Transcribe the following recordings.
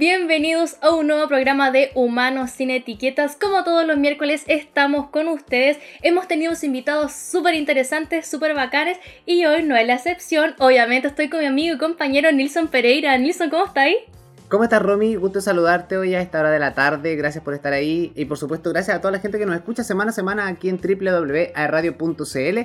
Bienvenidos a un nuevo programa de Humanos sin Etiquetas. Como todos los miércoles estamos con ustedes. Hemos tenido invitados súper interesantes, súper bacanes y hoy no es la excepción. Obviamente estoy con mi amigo y compañero Nilson Pereira. Nilson, ¿cómo está ahí? ¿Cómo estás, Romy? Gusto saludarte hoy a esta hora de la tarde. Gracias por estar ahí. Y por supuesto, gracias a toda la gente que nos escucha semana a semana aquí en www.radio.cl.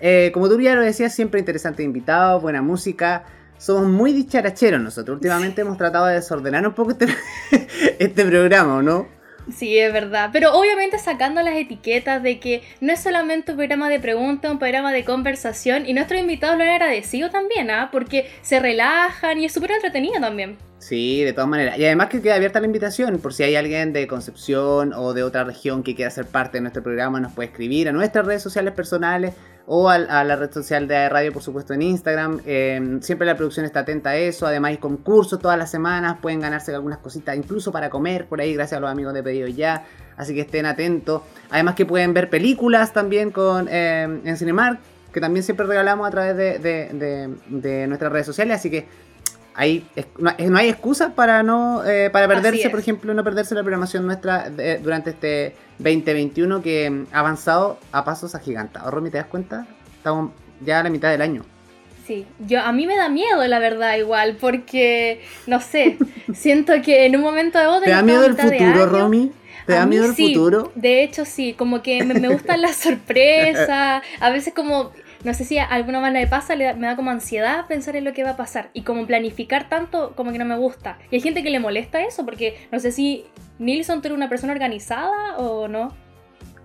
Eh, como tú ya lo decías, siempre interesante invitado, buena música somos muy dicharacheros nosotros. Últimamente hemos tratado de desordenar un poco este, este programa, ¿no? Sí, es verdad. Pero obviamente sacando las etiquetas de que no es solamente un programa de preguntas, un programa de conversación. Y nuestros invitados lo han agradecido también, ¿ah? Porque se relajan y es súper entretenido también. Sí, de todas maneras. Y además que queda abierta la invitación por si hay alguien de Concepción o de otra región que quiera ser parte de nuestro programa, nos puede escribir a nuestras redes sociales personales o a, la red social de radio, por supuesto, en Instagram. Em, siempre la producción está atenta a eso. Además, hay concursos todas las semanas. Pueden ganarse algunas cositas, incluso para comer por ahí, gracias a los amigos de Pedido Ya. Así que estén atentos. Además, que pueden ver películas también con, em, en Cinemark, que también siempre regalamos a través de nuestras redes sociales. Así que hay, no, hay excusa para no eh, para perderse, por ejemplo, no perderse la programación nuestra durante este 2021 que ha avanzado a pasos agigantados. Romy, ¿te das cuenta? Estamos ya a la mitad del año. Sí, yo a mí me da miedo, la verdad, igual, porque, no sé, siento que en un momento de vos... ¿Te da miedo el futuro, Romy? ¿Te da miedo el futuro? De hecho, sí, como que me, me gustan las sorpresas, a veces como no sé si a alguna manera le pasa, le me da como ansiedad pensar en lo que va a pasar. Y como planificar tanto, como que no me gusta. Y hay gente que le molesta eso, porque no sé si Nilsson tú eres una persona organizada o no.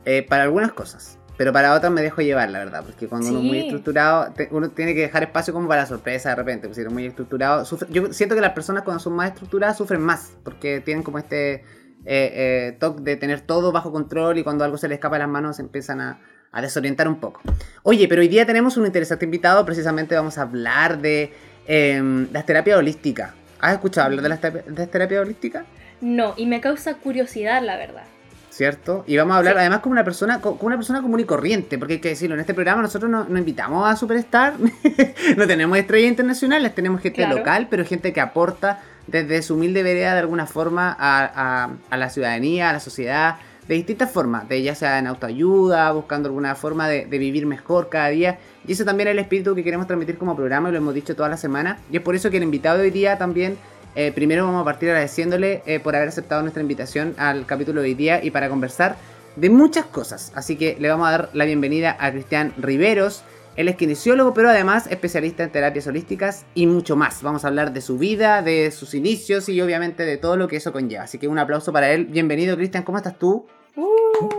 Eh, para algunas cosas. Pero para otras me dejo llevar, la verdad, porque cuando uno es muy estructurado, uno tiene que dejar espacio como para sorpresa de repente, porque si uno muy estructurado, yo siento que las personas cuando son más estructuradas sufren más, porque tienen como este eh, eh, toque de tener todo bajo control y cuando algo se les escapa de las manos empiezan a, a desorientar un poco. Oye, pero hoy día tenemos un interesante invitado, precisamente vamos a hablar de eh, las terapias holísticas. ¿Has escuchado hablar de las de terapias holísticas? No, y me causa curiosidad, la verdad. ¿Cierto? Y vamos a hablar además como una persona como una persona común y corriente, porque hay que decirlo, en este programa nosotros no, invitamos a Superstar, no tenemos estrellas internacionales, tenemos gente local, pero gente que aporta desde su humilde vereda de alguna forma a, a la ciudadanía, a la sociedad, de distintas formas, de ya sea en autoayuda, buscando alguna forma de, vivir mejor cada día. Y eso también es el espíritu que queremos transmitir como programa y lo hemos dicho toda la semana. Y es por eso que el invitado de hoy día también, eh, primero vamos a partir agradeciéndole eh, por haber aceptado nuestra invitación al capítulo de hoy día y para conversar de muchas cosas. Así que le vamos a dar la bienvenida a Cristian Riveros. Él es kinesiólogo, pero además especialista en terapias holísticas y mucho más. Vamos a hablar de su vida, de sus inicios y obviamente de todo lo que eso conlleva. Así que un aplauso para él. Bienvenido, Cristian. ¿Cómo estás tú? Uh.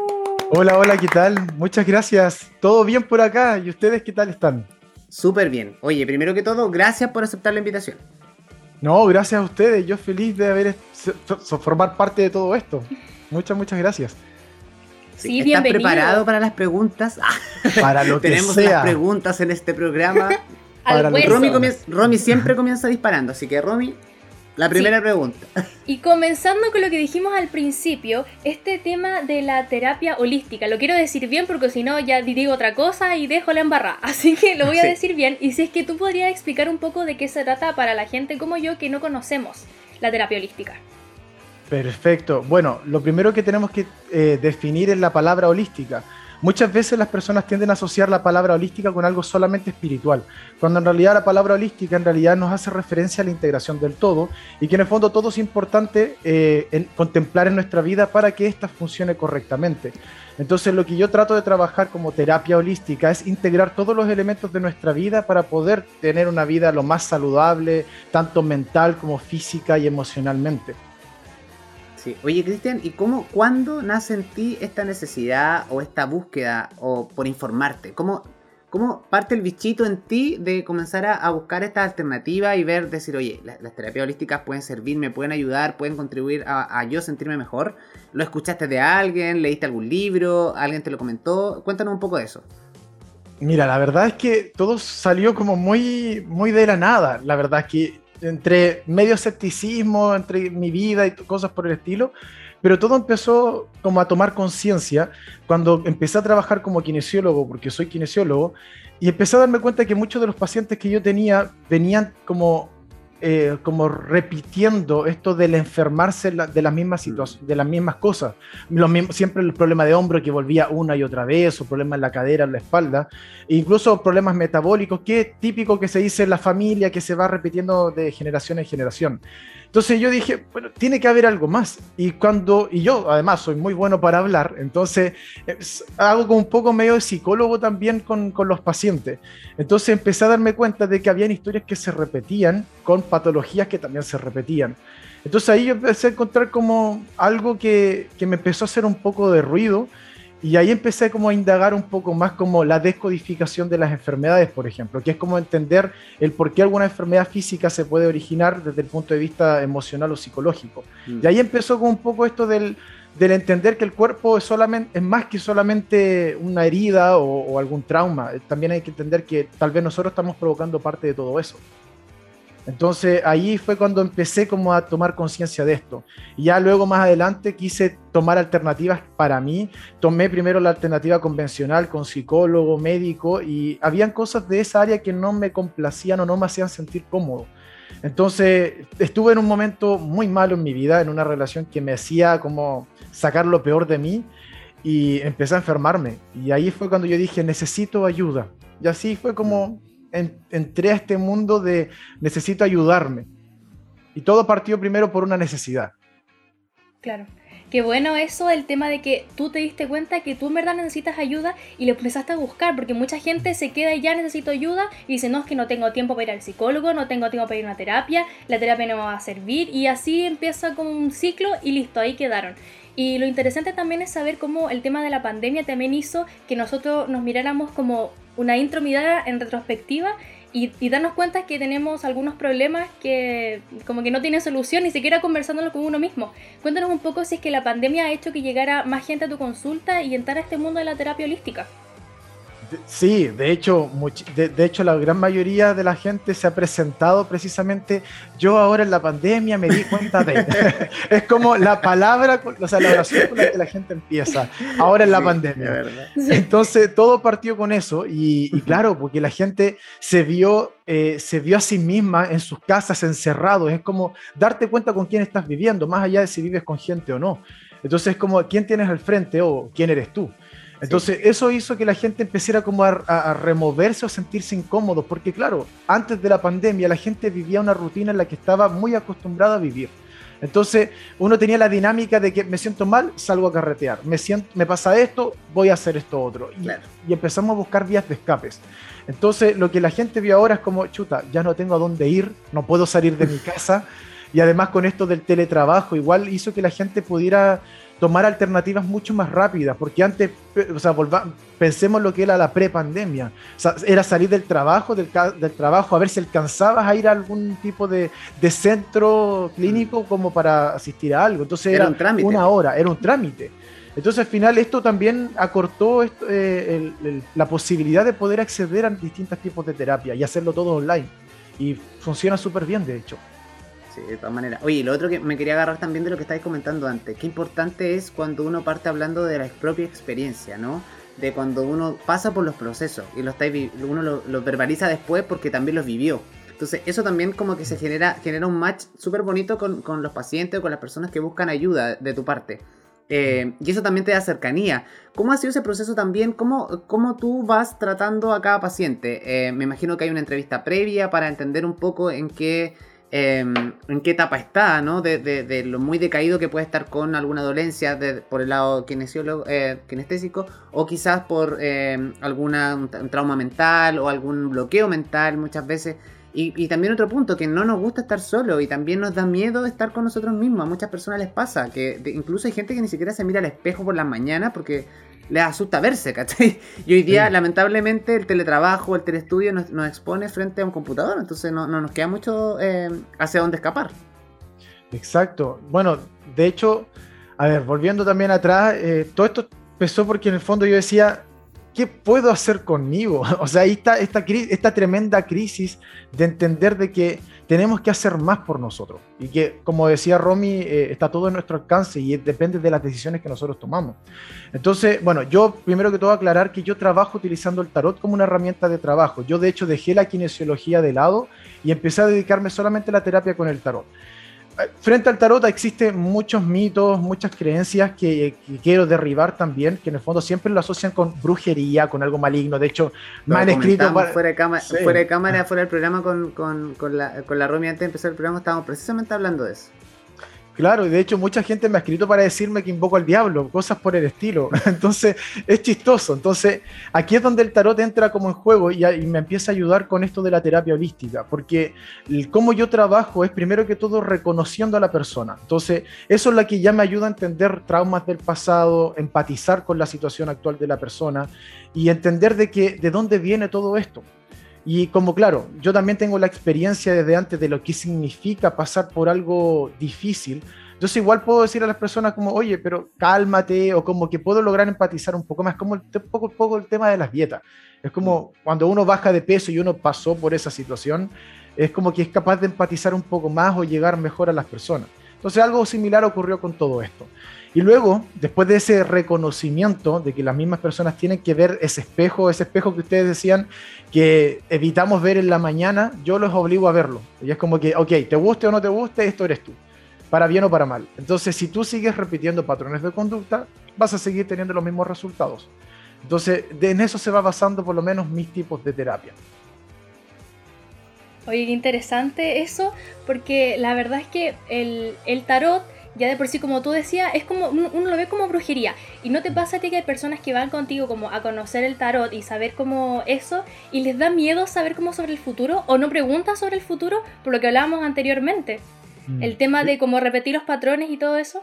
Hola, hola, ¿qué tal? Muchas gracias. ¿Todo bien por acá? ¿Y ustedes qué tal están? Súper bien. Oye, primero que todo, gracias por aceptar la invitación. No, gracias a ustedes. Yo feliz de haber formar parte de todo esto. Muchas, muchas gracias. Sí, ¿Estás preparado para las preguntas? Para lo que Tenemos las preguntas en este programa. Romy, Romy, siempre comienza disparando, así que Romy, la primera pregunta. Y comenzando con lo que dijimos al principio, este tema de la terapia holística, lo quiero decir bien porque si no ya digo otra cosa y dejo la embarrada. Así que lo voy a decir bien. Y si es que tú podrías explicar un poco de qué se trata para la gente como yo que no conocemos la terapia holística. Perfecto. Bueno, lo primero que tenemos que eh, definir es la palabra holística. Muchas veces las personas tienden a asociar la palabra holística con algo solamente espiritual, cuando en realidad la palabra holística en realidad nos hace referencia a la integración del todo y que en el fondo todo es importante eh, contemplar en nuestra vida para que ésta funcione correctamente. Entonces lo que yo trato de trabajar como terapia holística es integrar todos los elementos de nuestra vida para poder tener una vida lo más saludable, tanto mental como física y emocionalmente. Oye, Cristian, ¿y cómo, cuándo nace en ti esta necesidad o esta búsqueda o por informarte? ¿Cómo, cómo parte el bichito en ti de comenzar a, buscar esta alternativa y ver, decir, oye, las, terapias holísticas pueden servirme, pueden ayudar, pueden contribuir a, a, yo sentirme mejor? ¿Lo escuchaste de alguien? ¿Leíste algún libro? ¿Alguien te lo comentó? Cuéntanos un poco de eso. Mira, la verdad es que todo salió como muy, muy de la nada. La verdad es que entre medio escepticismo, entre mi vida y cosas por el estilo, pero todo empezó como a tomar conciencia cuando empecé a trabajar como kinesiólogo, porque soy kinesiólogo, y empecé a darme cuenta que muchos de los pacientes que yo tenía venían como eh, como repitiendo esto del enfermarse de las mismas mm. situaciones, de las mismas cosas. Lo mismo, siempre el problema de hombro que volvía una y otra vez, o problemas en la cadera, en la espalda, e incluso problemas metabólicos, que es típico que se dice en la familia, que se va repitiendo de generación en generación. Entonces yo dije, bueno, tiene que haber algo más. Y cuando, y yo además soy muy bueno para hablar, entonces hago como un poco medio de psicólogo también con, con, los pacientes. Entonces empecé a darme cuenta de que habían historias que se repetían con patologías que también se repetían. Entonces ahí yo empecé a encontrar como algo que, que me empezó a hacer un poco de ruido y ahí empecé como a indagar un poco más como la descodificación de las enfermedades, por ejemplo, que es como entender el por qué alguna enfermedad física se puede originar desde el punto de vista emocional o psicológico. Mm. Y ahí empezó con un poco esto del, del, entender que el cuerpo es, solamente, es más que solamente una herida o, o algún trauma. También hay que entender que tal vez nosotros estamos provocando parte de todo eso. Entonces ahí fue cuando empecé como a tomar conciencia de esto. Y ya luego más adelante quise tomar alternativas para mí. Tomé primero la alternativa convencional con psicólogo, médico y habían cosas de esa área que no me complacían o no me hacían sentir cómodo. Entonces estuve en un momento muy malo en mi vida, en una relación que me hacía como sacar lo peor de mí y empecé a enfermarme. Y ahí fue cuando yo dije, necesito ayuda. Y así fue como entré a este mundo de necesito ayudarme. Y todo partió primero por una necesidad. Claro. Qué bueno eso, el tema de que tú te diste cuenta que tú en verdad necesitas ayuda y lo empezaste a buscar, porque mucha gente se queda y ya necesito ayuda y dice, no, es que no tengo tiempo para ir al psicólogo, no tengo tiempo para ir a una terapia, la terapia no me va a servir y así empieza como un ciclo y listo, ahí quedaron. Y lo interesante también es saber cómo el tema de la pandemia también hizo que nosotros nos miráramos como una intro mirada en retrospectiva y, darnos cuenta que tenemos algunos problemas que como que no tienen solución ni siquiera conversándolo con uno mismo. Cuéntanos un poco si es que la pandemia ha hecho que llegara más gente a tu consulta y entrar a este mundo de la terapia holística. Sí, de hecho, de, hecho la gran mayoría de la gente se ha presentado precisamente, yo ahora en la pandemia me di cuenta de, es como la palabra, o sea, la oración con la que la gente empieza, ahora en la pandemia. Entonces, todo partió con eso y, claro, porque la gente se vio, eh, se vio a sí misma en sus casas encerrados, es como darte cuenta con quién estás viviendo, más allá de si vives con gente o no. Entonces, es como quién tienes al frente o quién eres tú. Entonces, eso hizo que la gente empezara como a, removerse o sentirse incómodo, porque claro, antes de la pandemia la gente vivía una rutina en la que estaba muy acostumbrada a vivir. Entonces, uno tenía la dinámica de que me siento mal, salgo a carretear, me, siento, me pasa esto, voy a hacer esto otro. Y, empezamos a buscar vías de escapes. Entonces, lo que la gente vio ahora es como, chuta, ya no tengo a dónde ir, no puedo salir de mi casa. Y además con esto del teletrabajo, igual hizo que la gente pudiera tomar alternativas mucho más rápidas, porque antes, o sea, pensemos lo que era la prepandemia, o sea, era salir del trabajo, del, del, trabajo, a ver si alcanzabas a ir a algún tipo de, de centro clínico mm. como para asistir a algo, entonces era, una hora, era un trámite. Entonces al final esto también acortó eh, la posibilidad de poder acceder a distintos tipos de terapia y hacerlo todo online. Y funciona súper bien, de hecho. Sí, de todas maneras. Oye, lo otro que me quería agarrar también de lo que estáis comentando antes, qué importante es cuando uno parte hablando de la propia experiencia, ¿no? De cuando uno pasa por los procesos y lo está, uno lo, verbaliza después porque también los vivió. Entonces, eso también como que se genera, genera un match súper bonito con, con, los pacientes o con las personas que buscan ayuda de tu parte. Eh, y eso también te da cercanía. ¿Cómo ha sido ese proceso también? ¿Cómo, cómo tú vas tratando a cada paciente? Eh, me imagino que hay una entrevista previa para entender un poco en qué Em, en qué etapa está, ¿no? De, lo muy decaído que puede estar con alguna dolencia por el lado eh, kinestésico o quizás por em, alguna un, trauma mental o algún bloqueo mental muchas veces. Y, también otro punto, que no nos gusta estar solo y también nos da miedo estar con nosotros mismos. A muchas personas les pasa, que incluso hay gente que ni siquiera se mira al espejo por las mañanas porque les asusta verse, ¿cachai? Y hoy día, lamentablemente, el teletrabajo, el telestudio nos, expone frente a un computador, entonces no, nos queda mucho eh, hacia dónde escapar. Exacto. Bueno, de hecho, a ver, volviendo también atrás, eh, todo esto empezó porque en el fondo yo decía, ¿qué puedo hacer conmigo? O sea, ahí está esta, tremenda crisis de entender de que tenemos que hacer más por nosotros y que, como decía Romy, eh, está todo en nuestro alcance y depende de las decisiones que nosotros tomamos. Entonces, bueno, yo primero que todo aclarar que yo trabajo utilizando el tarot como una herramienta de trabajo. Yo de hecho dejé la kinesiología de lado y empecé a dedicarme solamente a la terapia con el tarot frente al tarot existen muchos mitos, muchas creencias que, quiero derribar también, que en el fondo siempre lo asocian con brujería, con algo maligno. De hecho, me han escrito... Fuera, de cámara, fuera de cámara, fuera del programa con, con, con, la, con la Romy antes de empezar el programa, estábamos precisamente hablando de eso. Claro, y de hecho mucha gente me ha escrito para decirme que invoco al diablo, cosas por el estilo. Entonces es chistoso. Entonces aquí es donde el tarot entra como en juego y, me empieza a ayudar con esto de la terapia holística, porque cómo yo trabajo es primero que todo reconociendo a la persona. Entonces eso es lo que ya me ayuda a entender traumas del pasado, empatizar con la situación actual de la persona y entender de que de dónde viene todo esto. Y como claro, yo también tengo la experiencia desde antes de lo que significa pasar por algo difícil, entonces igual puedo decir a las personas como, oye, pero cálmate, o como que puedo lograr empatizar un poco más, como un poco, poco el tema de las dietas. Es como cuando uno baja de peso y uno pasó por esa situación, es como que es capaz de empatizar un poco más o llegar mejor a las personas. Entonces algo similar ocurrió con todo esto. Y luego, después de ese reconocimiento de que las mismas personas tienen que ver ese espejo, ese espejo que ustedes decían que evitamos ver en la mañana, yo los obligo a verlo. Y es como que, ok, te guste o no te guste, esto eres tú, para bien o para mal. Entonces, si tú sigues repitiendo patrones de conducta, vas a seguir teniendo los mismos resultados. Entonces, en eso se va basando por lo menos mis tipos de terapia. Oye, interesante eso, porque la verdad es que el, el tarot ya de por sí, como tú decías, es como uno lo ve como brujería. Y no te pasa a ti que hay personas que van contigo como a conocer el tarot y saber cómo eso, y les da miedo saber cómo sobre el futuro, o no preguntan sobre el futuro, por lo que hablábamos anteriormente. Mm. El tema de cómo repetir los patrones y todo eso.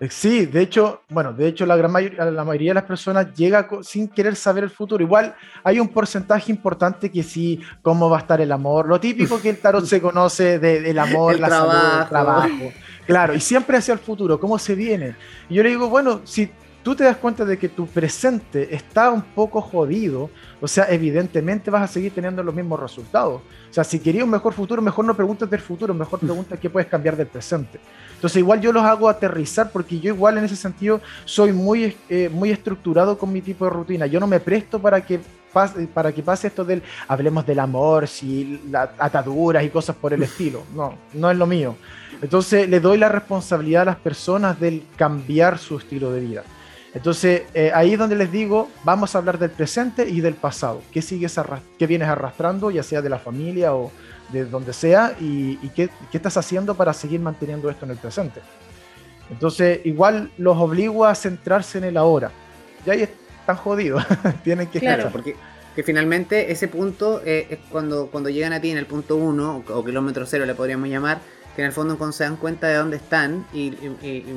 Eh, sí, de hecho, bueno, de hecho la gran mayoría, la mayoría de las personas llega sin querer saber el futuro. Igual hay un porcentaje importante que sí, cómo va a estar el amor, lo típico que el tarot se conoce del amor, la salud, el trabajo. Claro, y siempre hacia el futuro, cómo se viene. Y yo le digo, bueno, si tú te das cuenta de que tu presente está un poco jodido, o sea, evidentemente vas a seguir teniendo los mismos resultados. O sea, si querías un mejor futuro, mejor no preguntes del futuro, mejor pregunta qué puedes cambiar del presente. Entonces, igual yo los hago aterrizar porque yo igual en ese sentido soy muy, eh, muy estructurado con mi tipo de rutina. Yo no me presto para que pase, para que pase esto del hablemos del amor, si ataduras y cosas por el estilo. No, no es lo mío. Entonces le doy la responsabilidad a las personas del cambiar su estilo de vida. Entonces eh, ahí es donde les digo, vamos a hablar del presente y del pasado. ¿Qué, sigues qué vienes arrastrando, ya sea de la familia o de donde sea? ¿Y, qué, estás haciendo para seguir manteniendo esto en el presente? Entonces igual los obligo a centrarse en el ahora. Ya ahí están jodidos, tienen que claro, porque que finalmente ese punto eh, es cuando, cuando llegan a ti en el punto 1 o kilómetro cero le podríamos llamar, que en el fondo cuando se dan cuenta de dónde están y,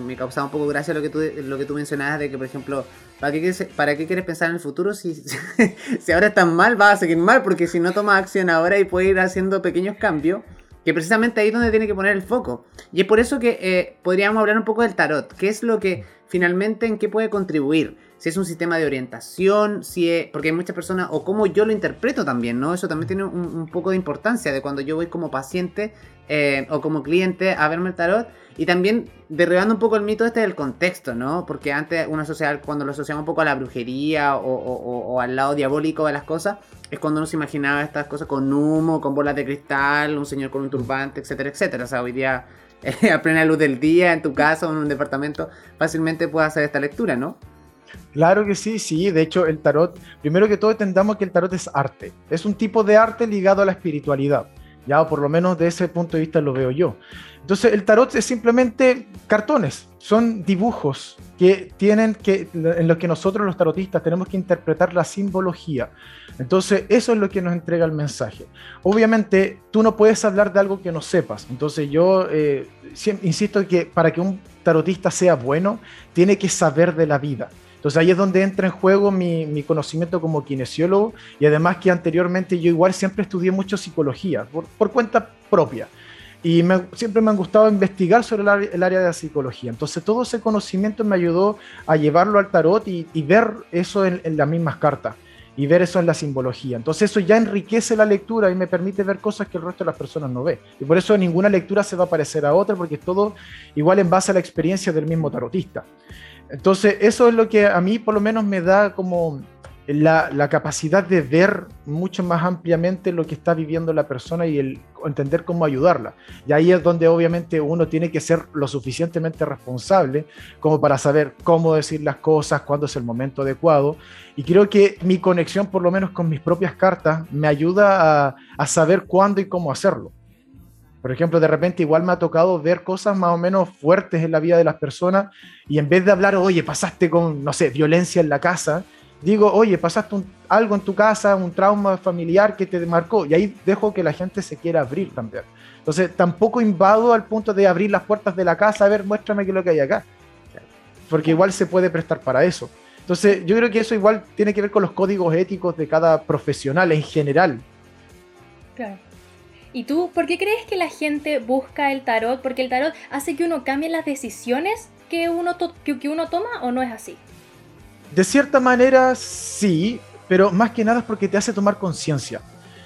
me causaba un poco gracia lo que tú lo que tú mencionabas de que por ejemplo ¿para qué quieres, para qué quieres pensar en el futuro si, si ahora están mal vas a seguir mal porque si no tomas acción ahora y puedes ir haciendo pequeños cambios que precisamente ahí es donde tiene que poner el foco. Y es por eso que eh, podríamos hablar un poco del tarot. Qué es lo que finalmente en qué puede contribuir si es un sistema de orientación, si es, porque hay muchas personas, o cómo yo lo interpreto también, ¿no? Eso también tiene un, poco de importancia de cuando yo voy como paciente eh, o como cliente a verme el tarot. Y también derribando un poco el mito este del contexto, ¿no? Porque antes uno asocia, cuando lo asociamos un poco a la brujería o, al lado diabólico de las cosas, es cuando uno se imaginaba estas cosas con humo, con bolas de cristal, un señor con un turbante, etcétera, etcétera. O sea, hoy día, a plena luz del día, en tu casa o en un departamento, fácilmente puedes hacer esta lectura, ¿no? Claro que sí, sí. De hecho, el tarot, primero que todo entendamos que el tarot es arte. Es un tipo de arte ligado a la espiritualidad. Ya, o por lo menos de ese punto de vista lo veo yo. Entonces, el tarot es simplemente cartones, son dibujos que tienen que, en los que nosotros los tarotistas tenemos que interpretar la simbología. Entonces, eso es lo que nos entrega el mensaje. Obviamente, tú no puedes hablar de algo que no sepas. Entonces, yo eh, insisto que para que un tarotista sea bueno, tiene que saber de la vida. Entonces ahí es donde entra en juego mi, conocimiento como kinesiólogo y además que anteriormente yo igual siempre estudié mucho psicología por, cuenta propia. y siempre me han gustado investigar sobre el, área de la psicología. Entonces todo ese conocimiento me ayudó a llevarlo al tarot y, ver eso en, las mismas cartas y ver eso en la simbología. Entonces eso ya enriquece la lectura y me permite ver cosas que el resto de las personas no ve. Y por eso ninguna lectura se va a parecer a otra porque es todo igual en base a la experiencia del mismo tarotista. Entonces eso es lo que a mí por lo menos me da como la, capacidad de ver mucho más ampliamente lo que está viviendo la persona y el entender cómo ayudarla. Y ahí es donde obviamente uno tiene que ser lo suficientemente responsable como para saber cómo decir las cosas, cuándo es el momento adecuado. Y creo que mi conexión, por lo menos con mis propias cartas, me ayuda a, a saber cuándo y cómo hacerlo. Por ejemplo, de repente igual me ha tocado ver cosas más o menos fuertes en la vida de las personas y en vez de hablar, oye, pasaste con, no sé, violencia en la casa, digo, oye, pasaste algo en tu casa, un trauma familiar que te marcó, y ahí dejo que la gente se quiera abrir también. Entonces, tampoco invado al punto de abrir las puertas de la casa, a ver, muéstrame qué es lo que hay acá. Porque igual se puede prestar para eso. Entonces, yo creo que eso igual tiene que ver con los códigos éticos de cada profesional en general. Claro. ¿Y tú por qué crees que la gente busca el tarot? Porque el tarot hace que uno cambie las decisiones que uno, que uno toma o no es así? De cierta manera, sí, pero más que nada es porque te hace tomar conciencia.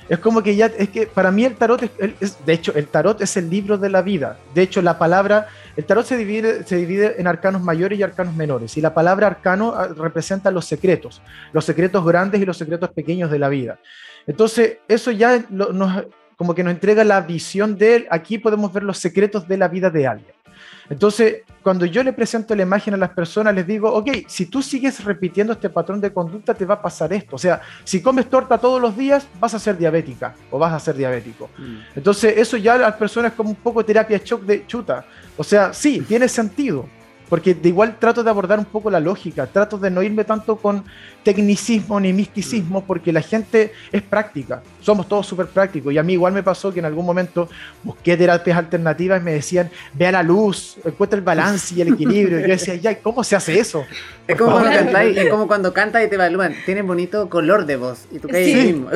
Es como que ya, es que para mí el tarot es, de hecho, el tarot es el libro de la vida. De hecho, la palabra, el tarot se divide, se divide en arcanos mayores y arcanos menores. Y la palabra arcano ah, representa los secretos, los secretos grandes y los secretos pequeños de la vida. Entonces, eso ya nos, como que nos entrega la visión de él. Aquí podemos ver los secretos de la vida de alguien. Entonces, cuando yo le presento la imagen a las personas, les digo, ok, si tú sigues repitiendo este patrón de conducta, te va a pasar esto. O sea, si comes torta todos los días, vas a ser diabética o vas a ser diabético. Mm. Entonces, eso ya a las personas es como un poco terapia shock de chuta. O sea, sí, tiene sentido porque de igual trato de abordar un poco la lógica, trato de no irme tanto con tecnicismo ni misticismo, mm. porque la gente es práctica, somos todos súper prácticos, y a mí igual me pasó que en algún momento busqué terapias alternativas y me decían, ve a la luz, encuentra el balance y el equilibrio, y yo decía, ya, ¿cómo se hace eso? Es como, cuando cantáis, es como cuando cantas y te evalúan, tienes bonito color de voz, y tú caes sí. mismo.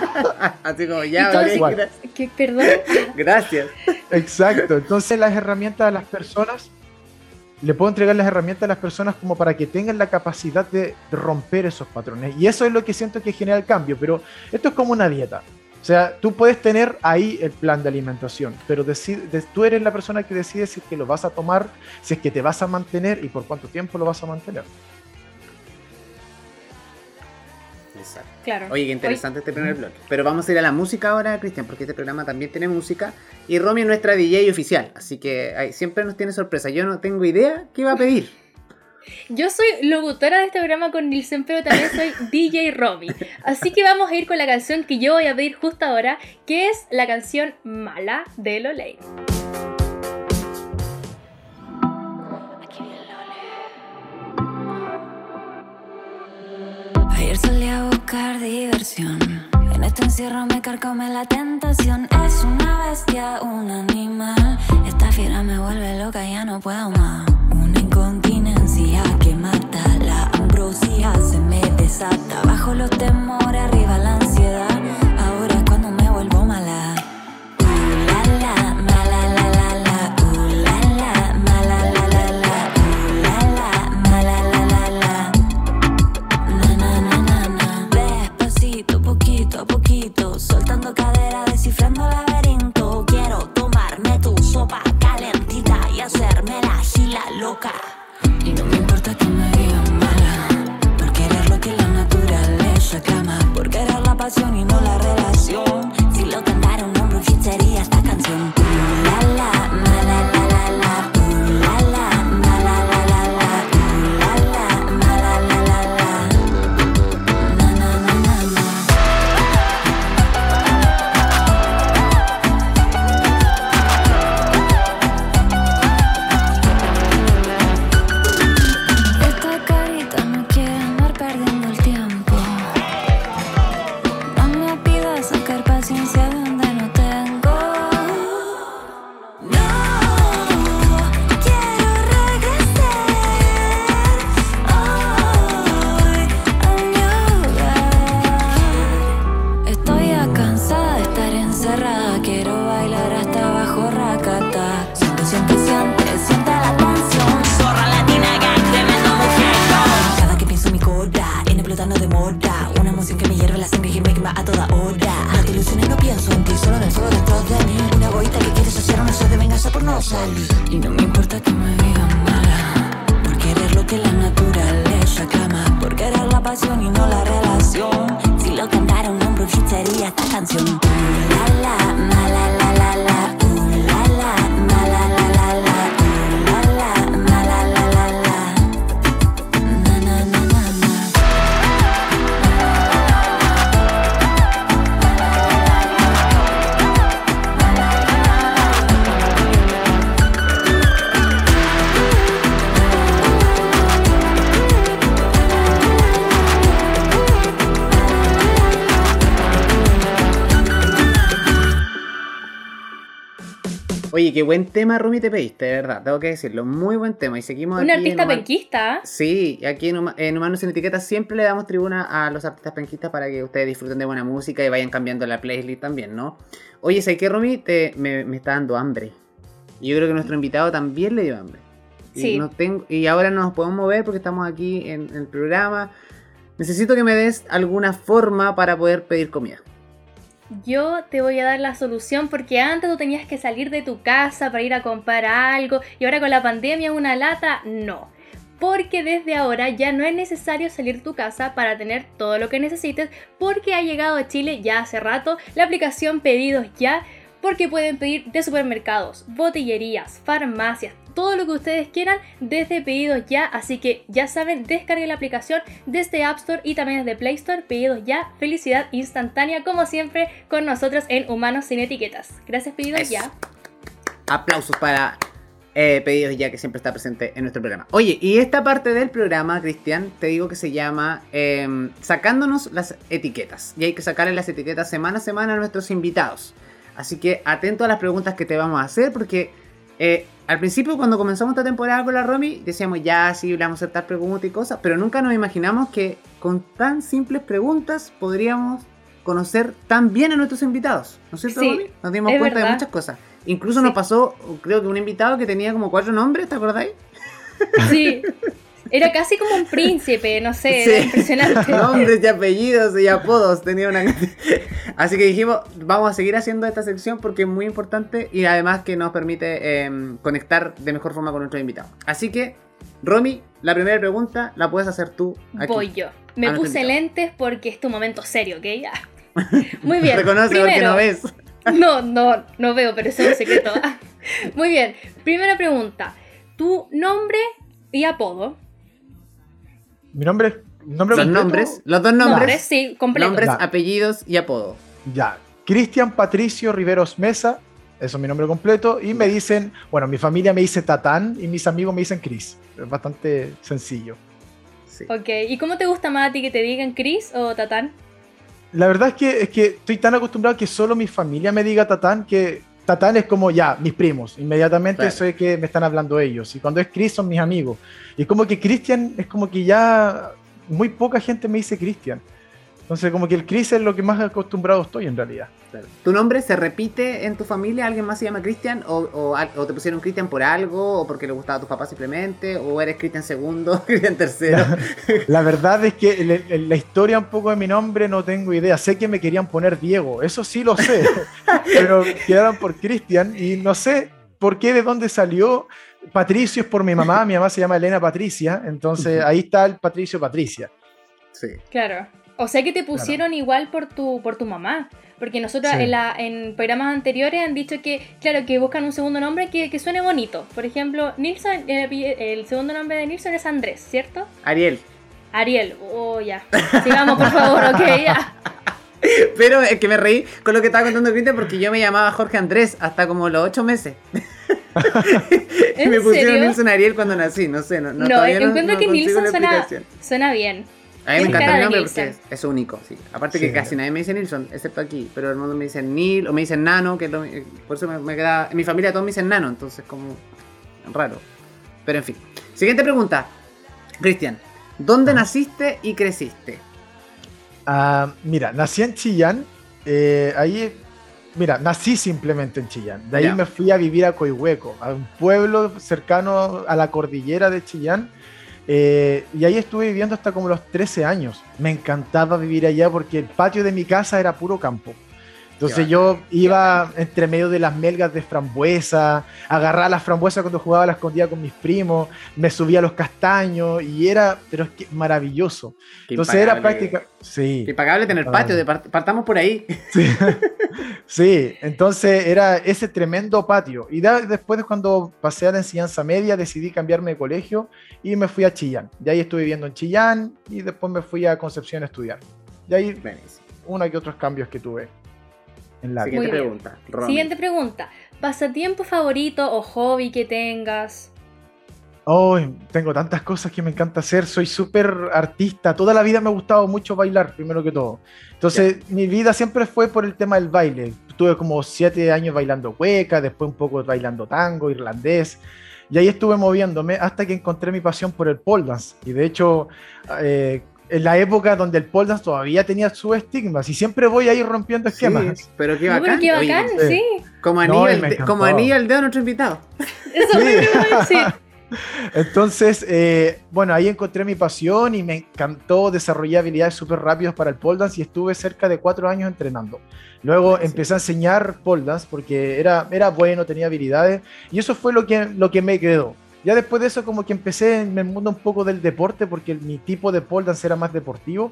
Así como, ya, vale, Perdón. Gracias. Exacto, entonces las herramientas de las personas le puedo entregar las herramientas a las personas como para que tengan la capacidad de romper esos patrones. Y eso es lo que siento que genera el cambio, pero esto es como una dieta. O sea, tú puedes tener ahí el plan de alimentación, pero tú eres la persona que decide si es que lo vas a tomar, si es que te vas a mantener y por cuánto tiempo lo vas a mantener. Claro. Oye, qué interesante este primer blog. Pero vamos a ir a la música ahora, Cristian, porque este programa también tiene música. Y Romy es nuestra DJ oficial, así que siempre nos tiene sorpresa. Yo no tengo idea qué va a pedir. Yo soy locutora de este programa con Nielsen, pero también soy DJ Romy. Así que vamos a ir con la canción que yo voy a pedir justo ahora, que es la canción Mala de Loley. Ayer salí a buscar diversión. En este encierro me carcome la tentación. Es una bestia, un animal. Esta fiera me vuelve loca, ya no puedo más. Una incontinencia que mata. La ambrosía se me desata. Bajo los temores, arriba la a toda hora. No te ilusiones, no pienso en ti, solo en el fuego dentro de mí. Una boita que quiere saciar una sed de venganza por no salir. Y no me importa que me digan Oye, qué buen tema, Rumi, te pediste, de verdad, tengo que decirlo. Muy buen tema. Y seguimos Un artista en penquista. Sí, aquí en, Huma- en Humanos sin Etiquetas siempre le damos tribuna a los artistas penquistas para que ustedes disfruten de buena música y vayan cambiando la playlist también, ¿no? Oye, ¿sabes qué, Rumi? Te, me, me está dando hambre. Y yo creo que nuestro invitado también le dio hambre. Y, Sí. no tengo, y ahora no nos podemos mover porque estamos aquí en, en el programa. Necesito que me des alguna forma para poder pedir comida. Yo te voy a dar la solución porque antes tú tenías que salir de tu casa para ir a comprar algo y ahora con la pandemia una lata, no. Porque desde ahora ya no es necesario salir de tu casa para tener todo lo que necesites porque ha llegado a Chile ya hace rato la aplicación Pedidos Ya porque pueden pedir de supermercados, botillerías, farmacias, todo lo que ustedes quieran desde Pedidos Ya, así que ya saben, descarguen la aplicación desde App Store y también desde Play Store, Pedidos Ya, felicidad instantánea como siempre con nosotros en Humanos sin Etiquetas. Gracias Pedidos Eso. Ya. Aplausos para eh, Pedidos Ya, que siempre está presente en nuestro programa. Oye, y esta parte del programa, Cristian, te digo que se llama em, Sacándonos las etiquetas. Y hay que sacarle las etiquetas semana a semana a nuestros invitados. Así que atento a las preguntas que te vamos a hacer, porque eh, al principio, cuando comenzamos esta temporada con la Romy, decíamos ya, sí, le vamos a aceptar preguntas y cosas, pero nunca nos imaginamos que con tan simples preguntas podríamos conocer tan bien a nuestros invitados. ¿No es cierto, Sí, Romy? Nos dimos cuenta de muchas cosas. Incluso Sí. nos pasó, creo que un invitado que tenía como cuatro nombres, ¿te acordáis? Sí. Era casi como un príncipe, no sé, Sí. era impresionante. Nombres y apellidos y apodos tenía una. Así que dijimos, vamos a seguir haciendo esta sección porque es muy importante y además que nos permite em, conectar de mejor forma con nuestros invitados. Así que, Romy, la primera pregunta la puedes hacer tú. Aquí. Voy yo. Me nuestro puse invitado. lentes porque es tu momento serio, ¿ok? Ya. Muy bien. Reconoce porque no ves. No, no, no veo, pero eso es un secreto. Muy bien. Primera pregunta. Tu nombre y apodo. Mi nombre, nombre Los completo, nombres, los dos Nombres, nombres. sí, completo. Nombres, Ya. apellidos y apodo. Ya. Cristian Patricio Riveros Mesa, eso es mi nombre completo. Y me dicen, bueno, mi familia me dice Tatán y mis amigos me dicen Chris. Es bastante sencillo. Sí. Ok, ¿y cómo te gusta más a ti que te digan Chris o Tatán? La verdad es que, es que estoy tan acostumbrado que solo mi familia me diga Tatán que Tatán es como ya, mis primos. Inmediatamente Claro. sé que me están hablando ellos. Y cuando es Chris son mis amigos. Y como que Cristian es como que ya muy poca gente me dice Cristian. Entonces como que el Chris es lo que más acostumbrado estoy en realidad. ¿Tu nombre se repite en tu familia? ¿Alguien más se llama Cristian? ¿O, o al- o te pusieron Cristian por algo? ¿O porque le gustaba a tus papás simplemente? ¿O eres Cristian segundo? ¿Cristian tercero? La verdad es que le- la historia un poco de mi nombre no tengo idea. Sé que me querían poner Diego, eso sí lo sé. pero quedaron por Cristian y no sé por qué, de dónde salió. Patricio es por mi mamá, mi mamá se llama Elena Patricia, entonces ahí está el Patricio Patricia. sí. Claro. O sea que te pusieron igual por tu, por tu mamá. Porque nosotros Sí. en, la, en programas anteriores han dicho que, claro, que buscan un segundo nombre que, que suene bonito. Por ejemplo, Nilsson, el, apelle- el segundo nombre de Nilsson es Andrés, ¿cierto? Ariel. Ariel. Oh, ya. Sigamos, por favor, ok, ya. Pero es que me reí con lo que estaba contando Cristian porque yo me llamaba Jorge Andrés hasta como los ocho meses. Y ¿En me pusieron serio? Nilson Ariel cuando nací, no sé, no, no, No, encuentro no que Nilsson suena, suena bien. A mí me encanta de nombre porque es, es único, sí. Aparte Sí. que casi nadie me dice Nilsson, excepto aquí, pero el mundo me dice Nil o me dicen Nano, que es lo- eh, por eso me, me queda... En mi familia todos me dicen Nano, entonces como raro. Pero en fin. Siguiente pregunta. Cristian, ¿dónde Ajá. naciste y creciste? Ah, mira, nací en Chillán, eh, ahí mira, nací simplemente en Chillán. De ahí me fui a vivir a Coihueco, a un pueblo cercano a la cordillera de Chillán. Eh, y ahí estuve viviendo hasta como los 13 años. Me encantaba vivir allá porque el patio de mi casa era puro campo. Entonces yo iba entre medio de las melgas de frambuesa, agarraba las frambuesas cuando jugaba a la escondida con mis primos, me subía a los castaños y era, pero es que maravilloso. Entonces era práctica, sí. Impagable tener patio, partamos por ahí. Sí. entonces era ese tremendo patio. Y después de cuando pasé a la enseñanza media decidí cambiarme de colegio y me fui a Chillán. Y ahí estuve viviendo en Chillán y después me fui a Concepción a estudiar. Y ahí uno que otros cambios que tuve. Siguiente pregunta. Siguiente pregunta. ¿Pasatiempo favorito o hobby que tengas? Oh, tengo tantas cosas que me encanta hacer. Soy súper artista. Toda la vida me ha gustado mucho bailar, primero que todo. Entonces, mi vida siempre fue por el tema del baile. Tuve como siete años bailando cueca, después un poco bailando tango, irlandés. Y ahí estuve moviéndome hasta que encontré mi pasión por el pole dance. Y de hecho, eh, en la época donde el pole dance todavía tenía su estigma. Y siempre voy a ir rompiendo esquemas. pero qué bacán. qué bacán, sí. Como anillo, el, como anillo el dedo a nuestro invitado. Eso sí. Entonces, eh, bueno, ahí encontré mi pasión y me encantó desarrollar habilidades súper rápidas para el pole dance y estuve cerca de cuatro años entrenando. Luego empecé a enseñar pole dance porque era, era bueno, tenía habilidades y eso fue lo que, lo que me quedó. Ya después de eso como que empecé en el mundo un poco del deporte porque mi tipo de pole dance era más deportivo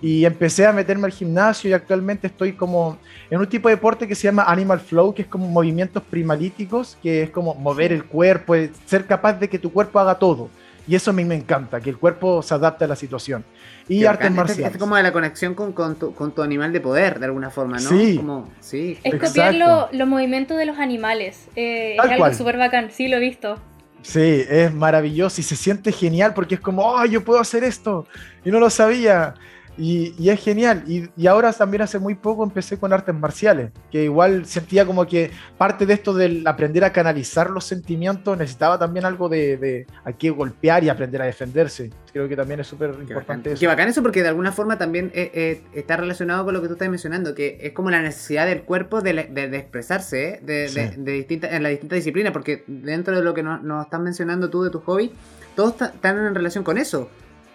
y empecé a meterme al gimnasio y actualmente estoy como en un tipo de deporte que se llama Animal Flow, que es como movimientos primalíticos, que es como mover el cuerpo, ser capaz de que tu cuerpo haga todo. Y eso a mí me encanta, que el cuerpo se adapte a la situación. Y artes marciales. Es como de la conexión con, con, tu, animal de poder, de alguna forma, ¿no? Sí. Como, sí. Es copiar los movimientos de los animales. Eh, es algo súper bacán, sí, lo he visto. Sí, es maravilloso y se siente genial porque es como, oh, yo puedo hacer esto y no lo sabía. Y, es genial. Y, ahora también hace muy poco empecé con artes marciales, que igual sentía como que parte de esto del aprender a canalizar los sentimientos necesitaba también algo de, de aquí golpear y aprender a defenderse. Creo que también es súper importante eso. Qué bacán eso porque de alguna forma también eh, eh, está relacionado con lo que tú estás mencionando, que es como la necesidad del cuerpo de, expresarse ¿eh? de, de, en la distinta disciplina, porque dentro de lo que nos, nos estás mencionando tú de tu hobby, todos están en relación con eso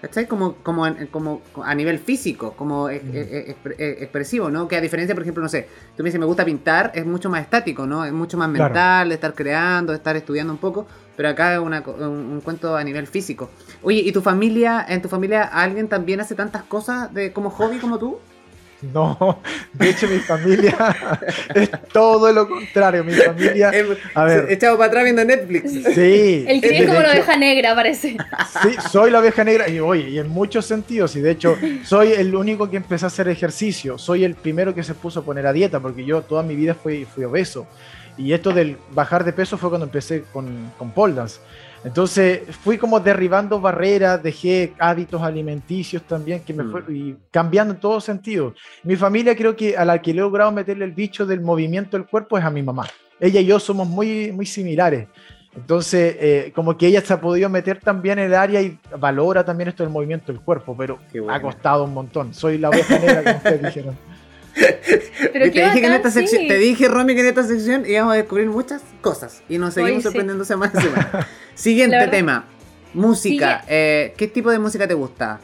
¿Cachai? Como, como, como a nivel físico, como expresivo, ¿no? Que a diferencia, por ejemplo, no sé, tú me dices, me gusta pintar, es mucho más estático, ¿no? Es mucho más mental, de estar creando, de estar estudiando un poco, pero acá es un, cuento a nivel físico. Oye, ¿y tu familia, en tu familia alguien también hace tantas cosas de como hobby como tú? No, de hecho mi familia es todo lo contrario. Mi familia, a ver, echado para atrás viendo Netflix. Sí. El que es como la oveja negra, parece. Sí, soy la oveja negra y oye, y en muchos sentidos. Y de hecho, soy el único que empezó a hacer ejercicio. Soy el primero que se puso a poner a dieta porque yo toda mi vida fui, fui obeso. Y esto del bajar de peso fue cuando empecé con, con pole dance. Entonces fui como derribando barreras, dejé hábitos alimenticios también que me mm. fue y cambiando en todos sentidos. Mi familia creo que a la que he logrado meterle el bicho del movimiento del cuerpo es a mi mamá. Ella y yo somos muy, muy similares. Entonces, eh, como que ella se ha podido meter también en el área y valora también esto del movimiento del cuerpo, pero ha costado un montón. Soy la oveja negra, como ustedes dijeron. Te, dije que en esta sección, te dije, Romy, que en esta sección íbamos a descubrir muchas cosas y nos seguimos sorprendiendo sorprendiendo semana Siguiente tema, música. Eh, ¿Qué tipo de música te gusta?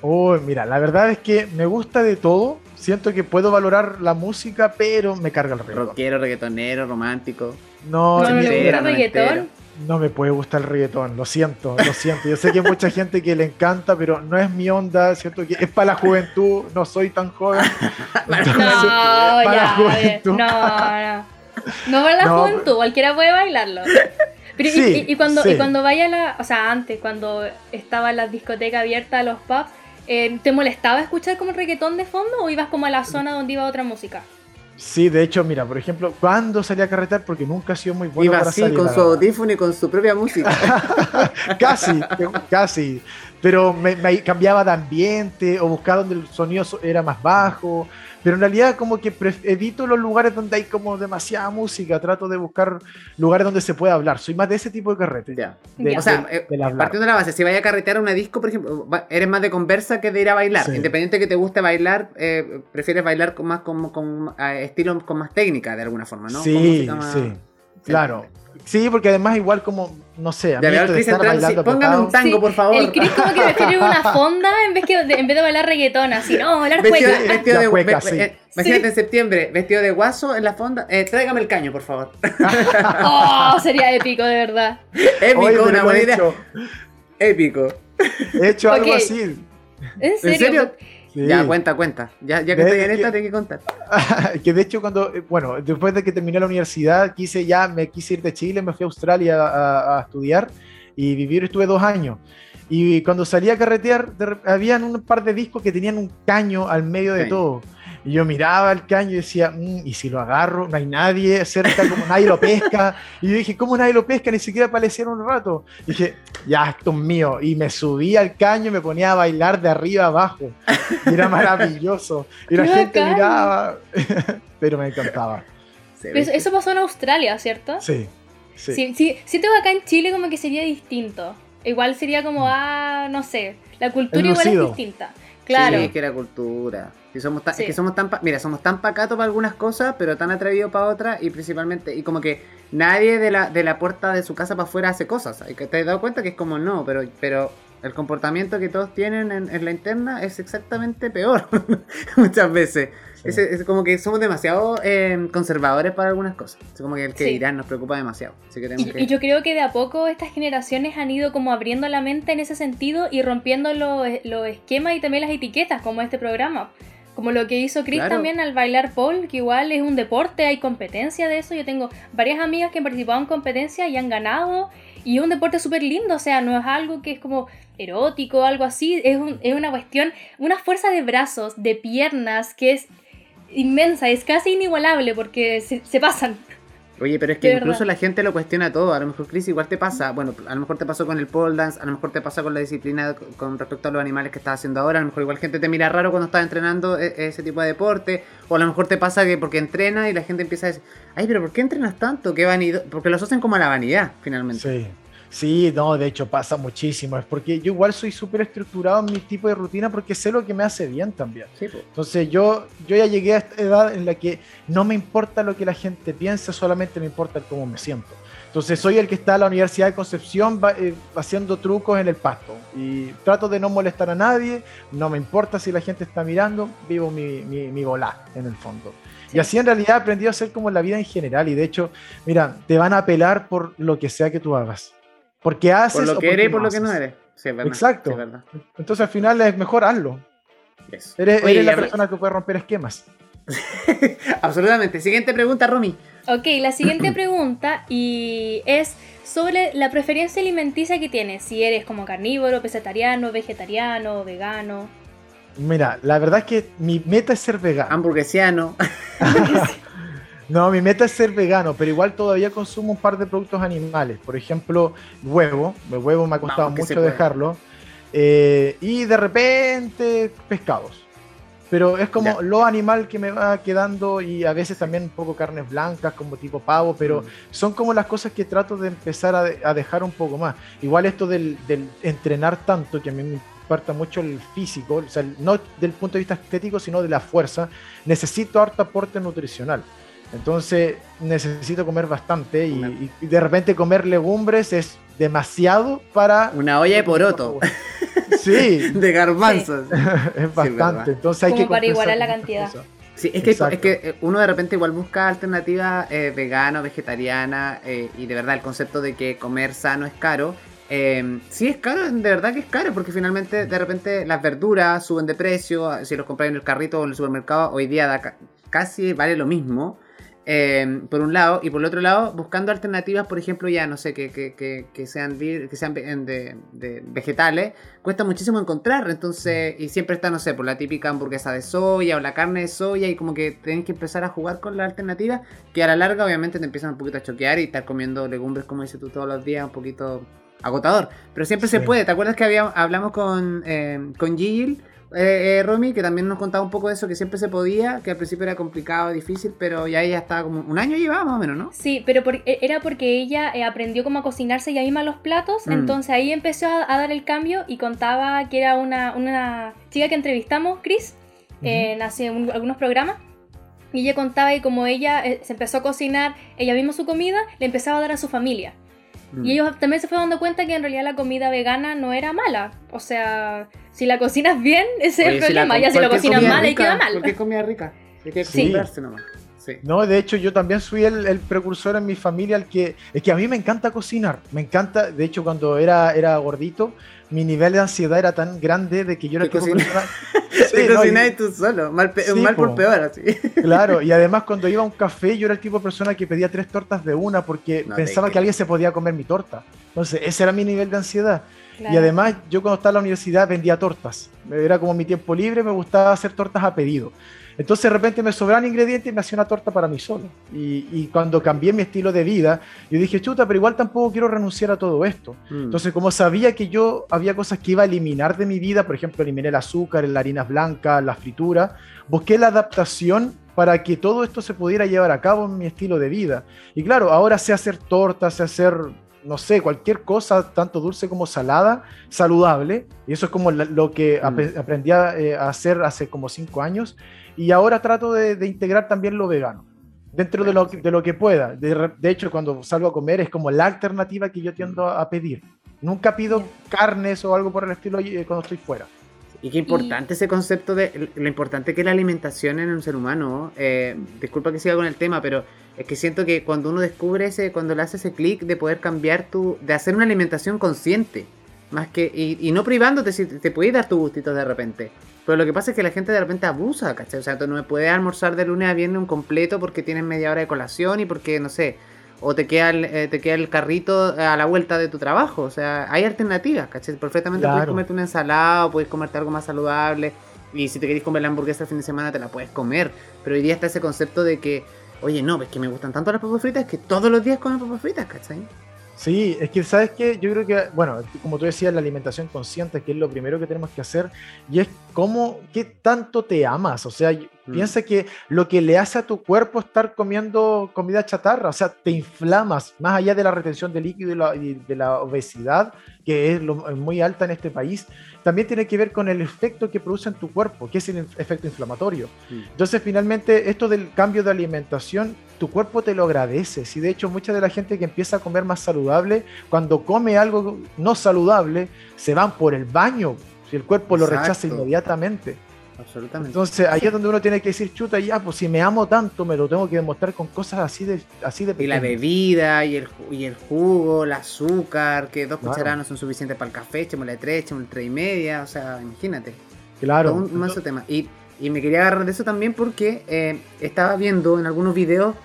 Oh, mira, la verdad es que me gusta de todo. Siento que puedo valorar la música, pero me carga el reggaetón. Rockero, reggaetonero, romántico. No, no, no, no reggaetón. No me puede gustar el reggaetón, lo siento, lo siento. Yo sé que hay mucha gente que le encanta, pero no es mi onda, siento que es para la juventud, no soy tan joven. no, para ya, la juventud. no, no. No para la juventud, cualquiera puede bailarlo. Pero y, cuando, y cuando vaya a la, o sea, antes, cuando estaba la discoteca abierta, los pubs, eh, ¿te molestaba escuchar como reggaetón de fondo o ibas como a la zona donde iba otra música? Sí, de hecho, mira, por ejemplo, cuando salía a carretar, porque nunca ha sido muy bueno Iba así, con su audífono y con su propia música. casi, casi. Pero me, cambiaba de ambiente o buscaba donde el sonido era más bajo. Pero en realidad como que evito los lugares donde hay como demasiada música, trato de buscar lugares donde se pueda hablar. Soy más de ese tipo de carrete. Ya. o sea, eh, partiendo de la base, si vaya a carretear a una disco, por ejemplo, eres más de conversa que de ir a bailar. Independiente que te guste bailar, eh, prefieres bailar con más con, con estilo con más técnica de alguna forma, ¿no? Sí, sí. Claro. Sí, porque además igual como, no sé, a mí esto de estar bailando Póngame un tango, por favor. El Chris como que prefiere una fonda en vez, que de, en vez de bailar reggaetón, así, no, bailar vestido, cueca. Vestido de cueca, sí. Eh, imagínate en septiembre, vestido de guaso en la fonda. Eh, tráigame el caño, por favor. oh, sería épico, de verdad. Épico, una buena idea. Épico. He hecho algo así. ¿En serio? ¿En serio? Ya, cuenta, cuenta. Ya, ya que estoy en esta, tengo que contar. que de hecho, cuando, eh, bueno, después de que terminé la universidad, quise ya, me quise ir de Chile, me fui a Australia a, a estudiar y vivir, estuve dos años. Y cuando salí a carretear, habían un par de discos que tenían un caño al medio de todo. Y yo miraba el caño y decía, mm, ¿y si lo agarro? No hay nadie cerca, como nadie lo pesca. Y yo dije, ¿cómo nadie lo pesca? Ni siquiera aparecieron un rato. Y dije, ya, esto es mío. Y me subí al caño y me ponía a bailar de arriba abajo. Y era maravilloso. Y la gente miraba, pero me encantaba. eso pasó en Australia, ¿cierto? Sí. Sí. sí, sí siento que acá en Chile como que sería distinto. Igual sería como, ah, no sé, la cultura igual es distinta. Claro. Sí, que era cultura. somos Es que somos tan, mira, somos tan pacatos para algunas cosas, pero tan atrevidos para otras, y principalmente, y como que nadie de la, de la puerta de su casa para afuera hace cosas. Y que te has dado cuenta que es como no, pero, pero el comportamiento que todos tienen en, la interna es exactamente peor muchas veces. Es, como que somos demasiado eh, conservadores para algunas cosas. Es como que el que dirán nos preocupa demasiado. y, yo creo que de a poco estas generaciones han ido como abriendo la mente en ese sentido y rompiendo los, esquemas y también las etiquetas, como este programa. Como lo que hizo Chris también al bailar pole, que igual es un deporte, hay competencia de eso. Yo tengo varias amigas que han participado en competencia y han ganado. Y es un deporte súper lindo, o sea, no es algo que es como erótico, algo así, es, es una cuestión, una fuerza de brazos, de piernas, que es inmensa, es casi inigualable porque se, pasan. Oye, pero es que incluso la gente lo cuestiona todo. A lo mejor, Chris, igual te pasa. Bueno, a lo mejor te pasó con el pole dance, a lo mejor te pasa con la disciplina con respecto a los animales que estás haciendo ahora. A lo mejor, igual gente te mira raro cuando estás entrenando e, ese tipo de deporte. O a lo mejor te pasa que porque entrena y la gente empieza a decir, ay, pero ¿por qué entrenas tanto? ¿Qué vanido? Porque los hacen como a la vanidad, finalmente. Sí. Sí, no, de hecho pasa muchísimo. Es porque yo igual soy súper estructurado en mi tipo de rutina porque sé lo que me hace bien también. Entonces yo, yo ya llegué a esta edad en la que no me importa lo que la gente piense, solamente me importa cómo me siento. Entonces soy el que está en la Universidad de Concepción eh, haciendo trucos en el pasto y trato de no molestar a nadie, no me importa si la gente está mirando, vivo mi, mi, mi volá en el fondo. Y así en realidad he aprendido a hacer como la vida en general y de hecho, mira, te van a apelar por lo que sea que tú hagas. Porque haces. Por lo que eres y por lo que no eres. Exacto. Entonces al final es mejor hazlo. Eres, la persona que puede romper esquemas. Absolutamente. Siguiente pregunta, Romy. Ok, la siguiente pregunta y es sobre la preferencia alimenticia que tienes. Si eres como carnívoro, vegetariano, vegetariano, vegano. Mira, la verdad es que mi meta es ser vegano. Hamburguesiano. No, mi meta es ser vegano, pero igual todavía consumo un par de productos animales. Por ejemplo, huevo. El huevo me ha costado mucho dejarlo. Eh, y de repente, pescados. Pero es como lo animal que me va quedando y a veces también un poco carnes blancas como tipo pavo, pero mm. son como las cosas que trato de empezar a, dejar un poco más. Igual esto del, entrenar tanto, que a mí me importa mucho el físico, o sea, no del punto de vista estético, sino de la fuerza, necesito harto aporte nutricional. Entonces necesito comer bastante y, de repente comer legumbres es demasiado para... Una olla de poroto. Sí. de garbanzos. es bastante. Entonces hay Como que... para igualar la cantidad. Sí, es que, es que eh, uno de repente igual busca alternativas eh, vegano, vegetariana eh, y de verdad el concepto de que comer sano es caro. Eh, sí es caro, de verdad que es caro porque finalmente de repente las verduras suben de precio, si los compras en el carrito o en el supermercado hoy día casi vale lo mismo. Em, por un lado, y por el otro lado, buscando alternativas, por ejemplo, ya no sé, que, que, sean, que sean de, vegetales, cuesta muchísimo encontrar. Entonces, y siempre está, no sé, por la típica hamburguesa de soya o la carne de soya, y como que tenés que empezar a jugar con la alternativa, que a la larga, obviamente, te empiezan un poquito a choquear y estar comiendo legumbres, como dices tú, todos los días, un poquito agotador. Pero siempre se puede. ¿Te acuerdas que había, hablamos con, eh, con Gil? Eh, eh, Romy, que también nos contaba un poco de eso, que siempre se podía, que al principio era complicado, difícil, pero ya ella estaba como un año llevaba más o menos, ¿no? Sí, pero e, era porque ella eh, aprendió cómo a cocinarse ella misma los platos, mm. entonces ahí empezó a, dar el cambio y contaba que era una, una chica que entrevistamos, Chris, en hace algunos programas. Y ella contaba y como ella se empezó a cocinar ella misma su comida, le empezaba a dar a su familia. Y mm. ellos también se fue dando cuenta que en realidad la comida vegana no era mala. O sea, si la cocinas bien, ese es el problema. ya si lo cocinas mal, ahí queda mal. Porque comida rica. Hay que sí. nomás. No, de hecho yo también soy el, precursor en mi familia, el que es que a mí me encanta cocinar, me encanta, de hecho cuando era, era gordito, mi nivel de ansiedad era tan grande de que yo era el tipo persona... sí, tú solo, mal, mal por peor así. Claro, y además cuando iba a un café yo era el tipo de persona que pedía tres tortas de una porque pensaba que alguien se podía comer mi torta. Entonces ese era mi nivel de ansiedad. Y además, yo cuando estaba en la universidad vendía tortas. Era como mi tiempo libre, me gustaba hacer tortas a pedido. Entonces de repente me sobraban ingredientes y me hacía una torta para mí solo. Y, cuando cambié mi estilo de vida, yo dije, chuta, pero igual tampoco quiero renunciar a todo esto. Mm. Entonces como sabía que yo había cosas que iba a eliminar de mi vida, por ejemplo, eliminé el azúcar, las harinas blancas, la fritura, busqué la adaptación para que todo esto se pudiera llevar a cabo en mi estilo de vida. Y claro, ahora sé hacer tortas, sé hacer no sé, cualquier cosa, tanto dulce como salada, saludable. Y eso es como lo que mm. aprendí eh, a, hacer hace como cinco años. Y ahora trato de, integrar también lo vegano, dentro de lo, de lo que pueda. De, hecho, cuando salgo a comer es como la alternativa que yo tiendo a, pedir. Nunca pido carnes o algo por el estilo eh, cuando estoy fuera. Y qué importante ese concepto de lo importante que es la alimentación en un ser humano. Eh, disculpa que siga con el tema, pero es que siento que cuando uno descubre ese, cuando le hace ese clic de poder cambiar tu, de hacer una alimentación consciente, más que, y, no privándote si te, puedes dar tus gustitos de repente. Pero lo que pasa es que la gente de repente abusa, ¿cachai? O sea, tú no me puedes almorzar de lunes a viernes un completo porque tienes media hora de colación y porque, no sé, o te queda el, eh, te queda el carrito a la vuelta de tu trabajo. O sea, hay alternativas, ¿cachai? Perfectamente puedes comerte una ensalada o puedes comerte algo más saludable. Y si te querés comer la hamburguesa el fin de semana, te la puedes comer. Pero hoy día está ese concepto de que Oye, no, es que me gustan tanto las papas fritas que todos los días comen papas fritas, ¿cachai? Sí, es que, ¿sabes qué? Yo creo que, bueno, como tú decías, la alimentación consciente, que es lo primero que tenemos que hacer, y es cómo, qué tanto te amas. O sea, mm. piensa que lo que le hace a tu cuerpo estar comiendo comida chatarra, o sea, te inflamas, más allá de la retención de líquido y, de la obesidad, que es muy alta en este país, también tiene que ver con el efecto que produce en tu cuerpo, que es el efecto inflamatorio. Entonces, finalmente, esto del cambio de alimentación, tu cuerpo te lo agradece. Si de hecho mucha de la gente que empieza a comer más saludable, cuando come algo no saludable, se van por el baño, si el cuerpo lo rechaza inmediatamente. Absolutamente. Entonces ahí es donde uno tiene que decir, chuta, ya, pues si me amo tanto, me lo tengo que demostrar con cosas así de así de Y la bebida, y el, y el jugo, el azúcar, que dos cucharadas no son suficientes para el café, echémosle tres, echémosle tres y media, o sea, imagínate. Claro. un, más tema. Y, y, me quería agarrar de eso también porque eh, estaba viendo en algunos videos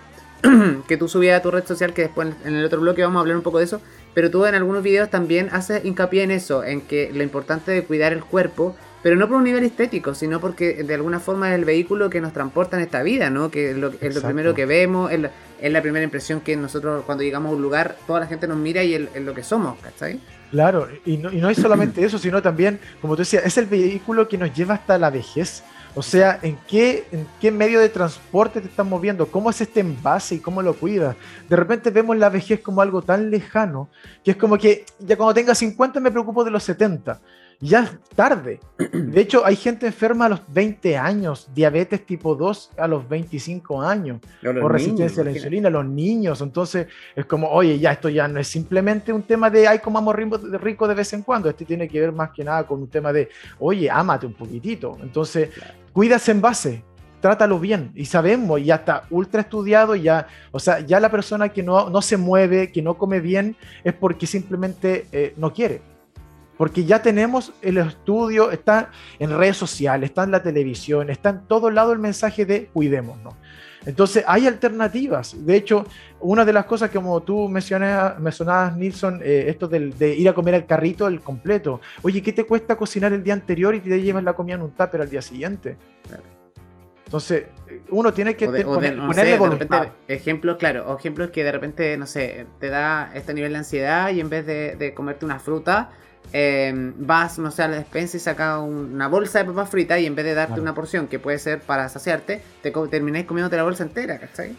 que tú subías a tu red social, que después en el otro bloque vamos a hablar un poco de eso, pero tú en algunos videos también haces hincapié en eso, en que lo importante de cuidar el cuerpo pero no por un nivel estético, sino porque de alguna forma es el vehículo que nos transporta en esta vida, ¿no? Que es lo, primero que vemos, es la, primera impresión que nosotros cuando llegamos a un lugar, toda la gente nos mira y es lo que somos, ¿cachai? Claro, y no, y no es solamente eso, sino también, como tú decías, es el vehículo que nos lleva hasta la vejez. O sea, ¿en qué, ¿en qué medio de transporte te estás moviendo? ¿Cómo es este envase y cómo lo cuidas? De repente vemos la vejez como algo tan lejano que es como que ya cuando tenga 50 me preocupo de los 70 ya es tarde. De hecho, hay gente enferma a los 20 años, diabetes tipo 2 a los 25 años, o resistencia a la insulina, los niños. Entonces, es como, oye, ya esto ya no es simplemente un tema de, ay, comamos rico de vez en cuando. Este tiene que ver más que nada con un tema de, oye, ámate un poquitito. Entonces, cuídase en base, trátalo bien. Y sabemos, ya está ultra estudiado, ya, o sea, ya la persona que no, no se mueve, que no come bien, es porque simplemente eh, no quiere porque ya tenemos el estudio, está en redes sociales, está en la televisión, está en todo lado el mensaje de cuidémonos. Entonces hay alternativas. De hecho, una de las cosas que como tú mencionabas, mencionabas Nilsson, eh, esto de ir a comer al carrito, el completo. Oye, ¿qué te cuesta cocinar el día anterior y te llevas la comida en un tupper al día siguiente? Entonces, uno tiene que ponerle voluntad. ejemplos, claro, ejemplos que de repente, no sé, te da este nivel de ansiedad y en vez de, comerte una fruta, em, vas, no sé, a la despensa y sacas una bolsa de papas fritas y en vez de darte una porción que puede ser para saciarte, te termináis comiéndote la bolsa entera, ¿cachai?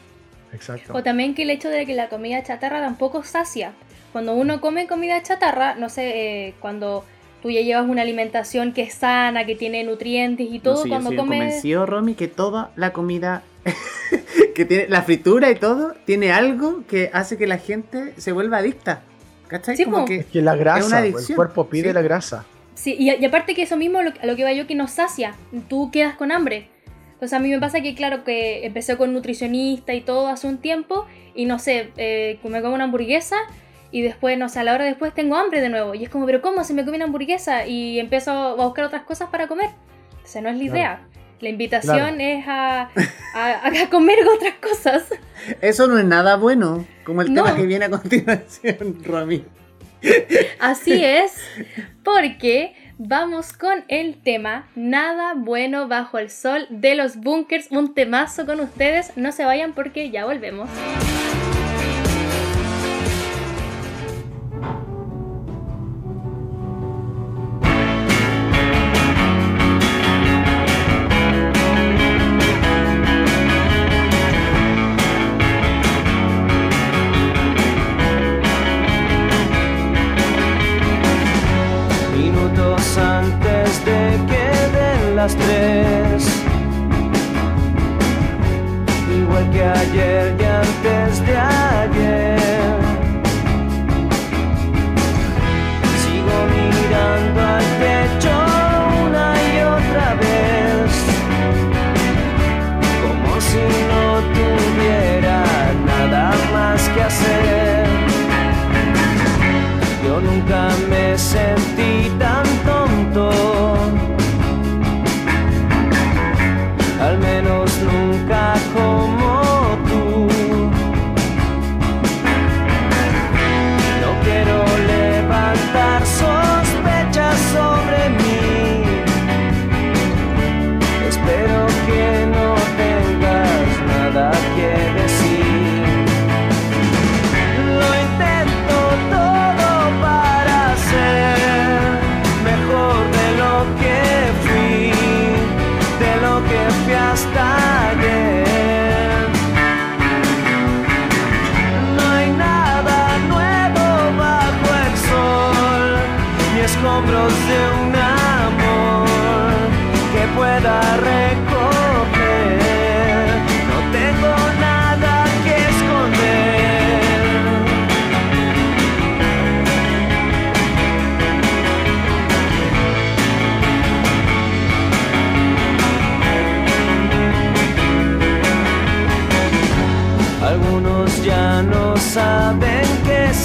Exacto. O también que el hecho de que la comida chatarra tampoco sacia. Cuando uno come comida chatarra, no sé, eh, cuando tú ya llevas una alimentación que es sana, que tiene nutrientes y todo, cuando yo comes... convencido, Romy, que toda la comida que tiene la fritura y todo tiene algo que hace que la gente se vuelva adicta. ¿Cachai? Sí, Como que, que la grasa, el cuerpo pide la grasa. Sí, y, aparte que eso mismo lo, a lo que va yo que nos sacia, tú quedas con hambre. Entonces a mí me pasa que, claro, que empecé con nutricionista y todo hace un tiempo y no sé, eh, me como una hamburguesa y después, no sé, a la hora después tengo hambre de nuevo. Y es como, pero ¿cómo se me come una hamburguesa? Y empiezo a buscar otras cosas para comer. O sea, no es la idea. La invitación es a, a, comer otras cosas. Eso no es nada bueno, como el tema que viene a continuación, Romy. Así es, porque vamos con el tema Nada bueno bajo el sol de los bunkers, un temazo con ustedes. No se vayan porque ya volvemos.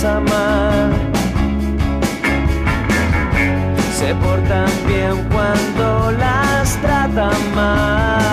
Se portan bien cuando las tratan mal.